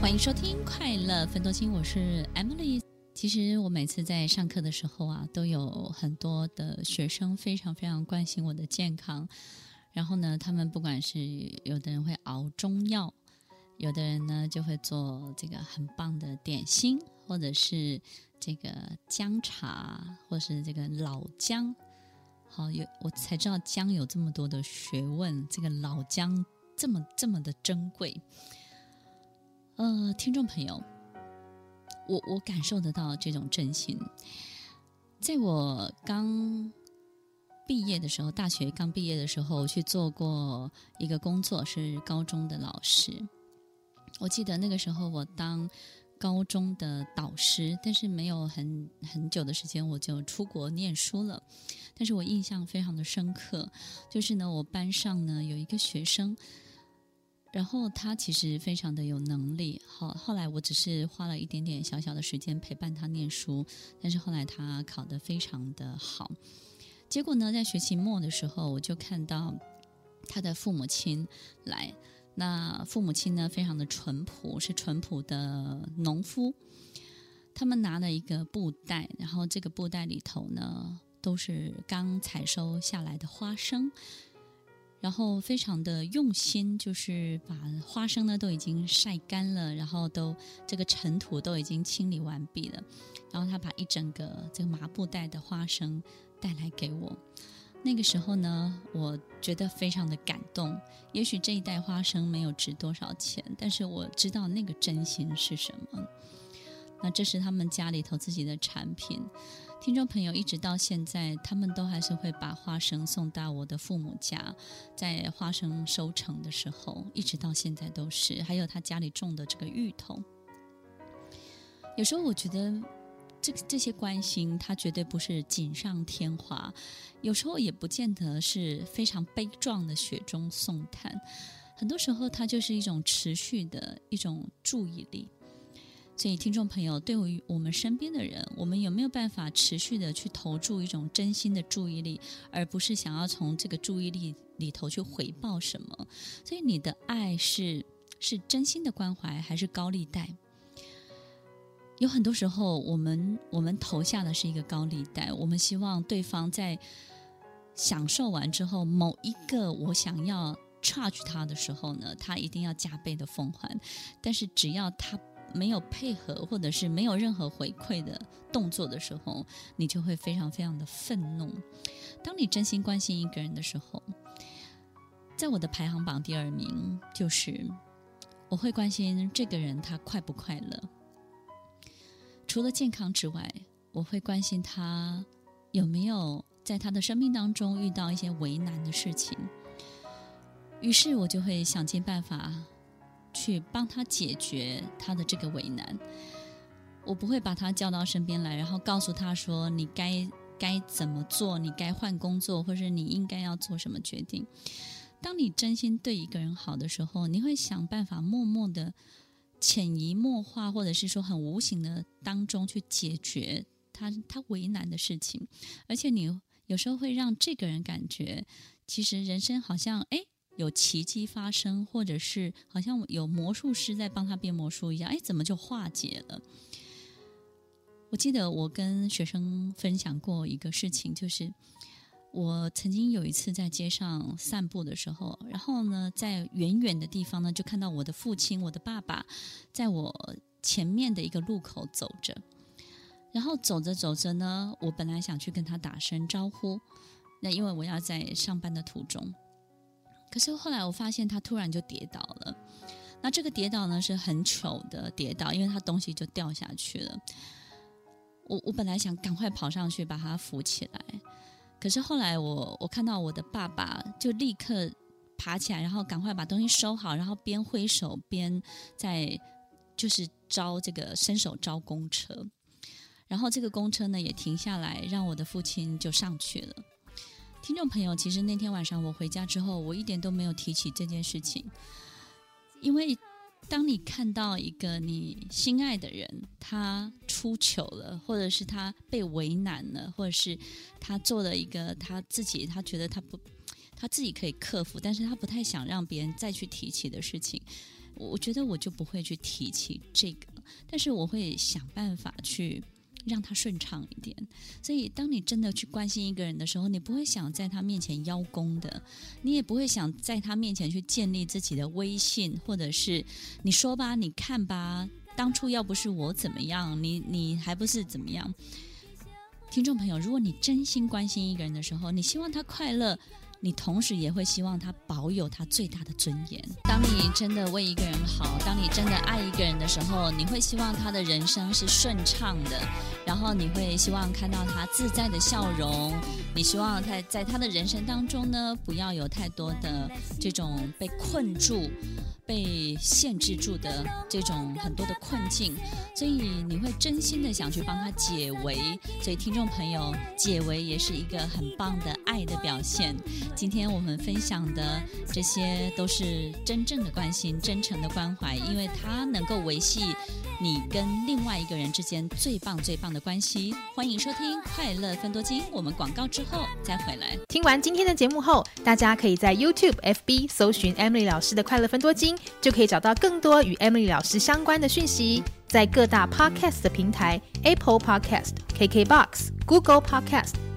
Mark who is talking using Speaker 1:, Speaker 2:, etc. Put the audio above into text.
Speaker 1: 欢迎收听《快乐分多金》，我是 Emily。其实我每次在上课的时候啊，都有很多的学生非常非常关心我的健康。然后呢，他们不管是有的人会熬中药，有的人呢就会做这个很棒的点心，或者是这个姜茶，或是这个老姜。好，有我才知道姜有这么多的学问，这个老姜这么这么的珍贵。呃，听众朋友，我我感受得到这种真心。在我刚毕业的时候，大学刚毕业的时候，我去做过一个工作，是高中的老师。我记得那个时候，我当高中的导师，但是没有很很久的时间，我就出国念书了。但是我印象非常的深刻，就是呢，我班上呢有一个学生。然后他其实非常的有能力，好，后来我只是花了一点点小小的时间陪伴他念书，但是后来他考得非常的好。结果呢，在学期末的时候，我就看到他的父母亲来，那父母亲呢非常的淳朴，是淳朴的农夫，他们拿了一个布袋，然后这个布袋里头呢都是刚采收下来的花生。然后非常的用心，就是把花生呢都已经晒干了，然后都这个尘土都已经清理完毕了。然后他把一整个这个麻布袋的花生带来给我。那个时候呢，我觉得非常的感动。也许这一袋花生没有值多少钱，但是我知道那个真心是什么。那这是他们家里头自己的产品。听众朋友，一直到现在，他们都还是会把花生送到我的父母家，在花生收成的时候，一直到现在都是。还有他家里种的这个芋头，有时候我觉得这这些关心，他绝对不是锦上添花，有时候也不见得是非常悲壮的雪中送炭，很多时候它就是一种持续的一种注意力。所以，听众朋友，对于我们身边的人，我们有没有办法持续的去投注一种真心的注意力，而不是想要从这个注意力里头去回报什么？所以，你的爱是是真心的关怀，还是高利贷？有很多时候，我们我们投下的是一个高利贷，我们希望对方在享受完之后，某一个我想要 charge 他的时候呢，他一定要加倍的奉还。但是，只要他没有配合，或者是没有任何回馈的动作的时候，你就会非常非常的愤怒。当你真心关心一个人的时候，在我的排行榜第二名就是我会关心这个人他快不快乐。除了健康之外，我会关心他有没有在他的生命当中遇到一些为难的事情。于是我就会想尽办法。去帮他解决他的这个为难，我不会把他叫到身边来，然后告诉他说：“你该该怎么做？你该换工作，或是你应该要做什么决定？”当你真心对一个人好的时候，你会想办法默默的、潜移默化，或者是说很无形的当中去解决他他为难的事情，而且你有时候会让这个人感觉，其实人生好像哎。有奇迹发生，或者是好像有魔术师在帮他变魔术一样，哎，怎么就化解了？我记得我跟学生分享过一个事情，就是我曾经有一次在街上散步的时候，然后呢，在远远的地方呢，就看到我的父亲，我的爸爸，在我前面的一个路口走着，然后走着走着呢，我本来想去跟他打声招呼，那因为我要在上班的途中。可是后来我发现他突然就跌倒了，那这个跌倒呢是很糗的跌倒，因为他东西就掉下去了。我我本来想赶快跑上去把他扶起来，可是后来我我看到我的爸爸就立刻爬起来，然后赶快把东西收好，然后边挥手边在就是招这个伸手招公车，然后这个公车呢也停下来，让我的父亲就上去了。听众朋友，其实那天晚上我回家之后，我一点都没有提起这件事情，因为当你看到一个你心爱的人他出糗了，或者是他被为难了，或者是他做了一个他自己他觉得他不他自己可以克服，但是他不太想让别人再去提起的事情，我觉得我就不会去提起这个，但是我会想办法去让他顺畅一点。所以，当你真的去关心一个人的时候，你不会想在他面前邀功的，你也不会想在他面前去建立自己的威信，或者是你说吧，你看吧，当初要不是我怎么样，你你还不是怎么样。听众朋友，如果你真心关心一个人的时候，你希望他快乐，你同时也会希望他保有他最大的尊严。当你真的为一个人好，当你真的爱一个人的时候，你会希望他的人生是顺畅的，然后你会希望看到他自在的笑容。你希望在在他的人生当中呢，不要有太多的这种被困住。被限制住的这种很多的困境，所以你会真心的想去帮他解围。所以听众朋友，解围也是一个很棒的爱的表现。今天我们分享的这些都是真正的关心、真诚的关怀，因为它能够维系你跟另外一个人之间最棒、最棒的关系。欢迎收听《快乐分多金》，我们广告之后再回来。
Speaker 2: 听完今天的节目后，大家可以在 YouTube、FB 搜寻 Emily 老师的《快乐分多金》。就可以找到更多与 Emily 老师相关的讯息，在各大 Podcast 的平台 Apple Podcast、KKBox、Google Podcast、